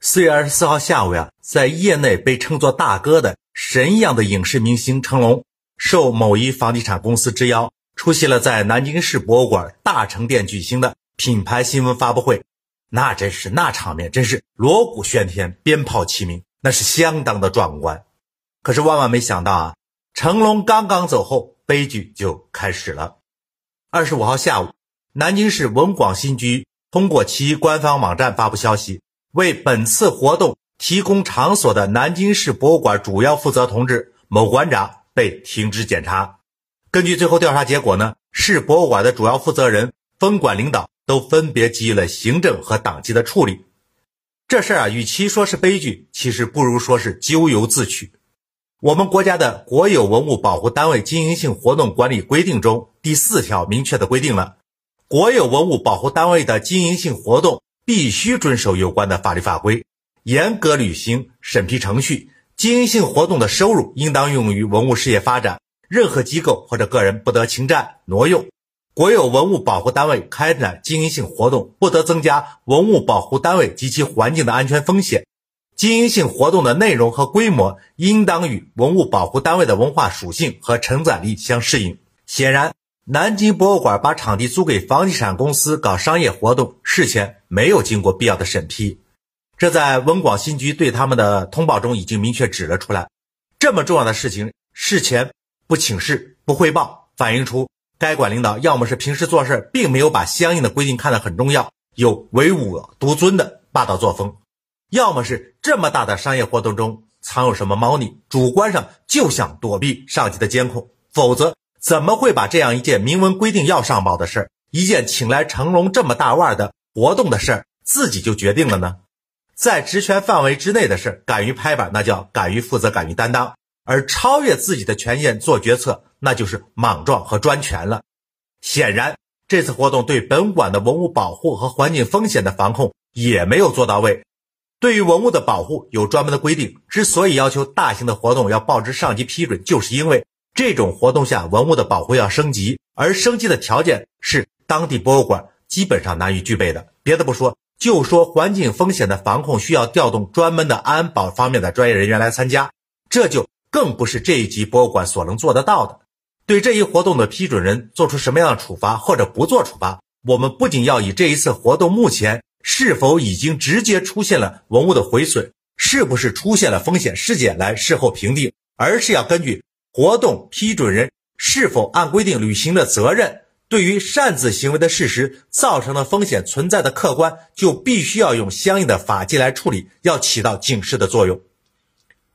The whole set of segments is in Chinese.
四月二十四号下午呀，在业内被称作大哥的神一样的影视明星成龙，受某一房地产公司之邀，出席了在南京市博物馆大成殿举行的品牌新闻发布会。那真是那场面，真是锣鼓喧天，鞭炮齐鸣，那是相当的壮观。可是万万没想到啊，成龙刚刚走后，悲剧就开始了。二十五号下午，南京市文广新局通过其官方网站发布消息。为本次活动提供场所的南京市博物馆主要负责同志某馆长被停职检查。根据最后调查结果呢，市博物馆的主要负责人、分管领导都分别给予了行政和党纪的处理。这事儿啊，与其说是悲剧，其实不如说是咎由自取。我们国家的国有文物保护单位经营性活动管理规定中第四条明确的规定了，国有文物保护单位的经营性活动。必须遵守有关的法律法规，严格履行审批程序。经营性活动的收入应当用于文物事业发展，任何机构或者个人不得侵占挪用。国有文物保护单位开展经营性活动，不得增加文物保护单位及其环境的安全风险。经营性活动的内容和规模应当与文物保护单位的文化属性和承载力相适应。显然。南京博物馆把场地租给房地产公司搞商业活动，事前没有经过必要的审批，这在文广新局对他们的通报中已经明确指了出来。这么重要的事情，事前不请示、不汇报，反映出该馆领导要么是平时做事并没有把相应的规定看得很重要，有唯我独尊的霸道作风；要么是这么大的商业活动中藏有什么猫腻，主观上就想躲避上级的监控，否则。怎么会把这样一件明文规定要上报的事儿，一件请来成龙这么大腕的活动的事儿，自己就决定了呢？在职权范围之内的事，敢于拍板，那叫敢于负责、敢于担当；而超越自己的权限做决策，那就是莽撞和专权了。显然，这次活动对本馆的文物保护和环境风险的防控也没有做到位。对于文物的保护有专门的规定，之所以要求大型的活动要报知上级批准，就是因为。这种活动下，文物的保护要升级，而升级的条件是当地博物馆基本上难以具备的。别的不说，就说环境风险的防控需要调动专门的安保方面的专业人员来参加，这就更不是这一级博物馆所能做得到的。对这一活动的批准人做出什么样的处罚或者不做处罚，我们不仅要以这一次活动目前是否已经直接出现了文物的毁损，是不是出现了风险事件来事后评定，而是要根据。活动批准人是否按规定履行了责任？对于擅自行为的事实造成的风险存在的客观，就必须要用相应的法纪来处理，要起到警示的作用。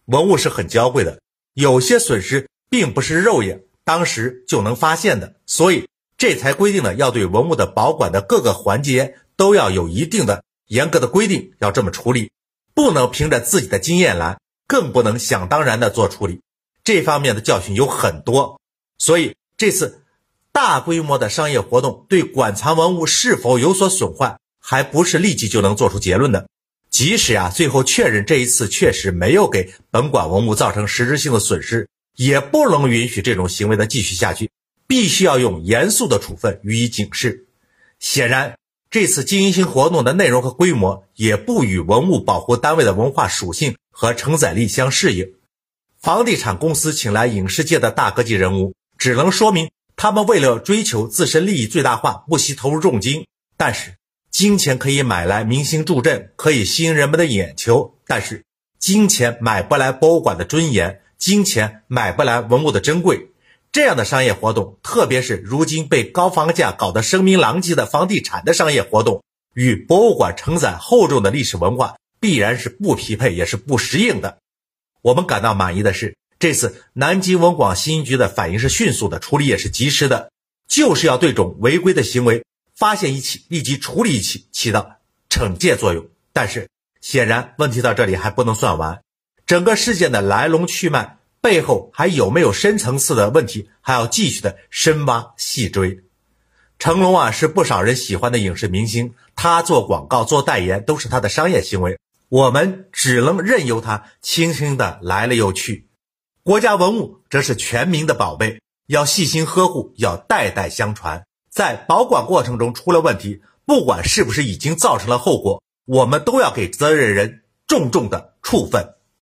文物是很娇贵的，有些损失并不是肉眼当时就能发现的，所以这才规定了要对文物的保管的各个环节都要有一定的严格的规定，要这么处理，不能凭着自己的经验来，更不能想当然的做处理。这方面的教训有很多，所以这次大规模的商业活动对馆藏文物是否有所损坏，还不是立即就能做出结论的。即使啊，最后确认这一次确实没有给本馆文物造成实质性的损失，也不能允许这种行为的继续下去，必须要用严肃的处分予以警示。显然，这次经营性活动的内容和规模也不与文物保护单位的文化属性和承载力相适应。房地产公司请来影视界的大科技人物，只能说明他们为了追求自身利益最大化，不惜投入重金。但是，金钱可以买来明星助阵，可以吸引人们的眼球，但是金钱买不来博物馆的尊严，金钱买不来文物的珍贵。这样的商业活动，特别是如今被高房价搞得声名狼藉的房地产的商业活动，与博物馆承载厚重的历史文化，必然是不匹配，也是不适应的。我们感到满意的是，这次南京文广新局的反应是迅速的，处理也是及时的，就是要对这种违规的行为发现一起，立即处理一起，起到惩戒作用。但是，显然问题到这里还不能算完，整个事件的来龙去脉背后还有没有深层次的问题，还要继续的深挖细追。成龙啊，是不少人喜欢的影视明星，他做广告、做代言都是他的商业行为。我们只能任由它轻轻的来了又去。国家文物则是全民的宝贝，要细心呵护，要代代相传。在保管过程中出了问题，不管是不是已经造成了后果，我们都要给责任人重重的处分。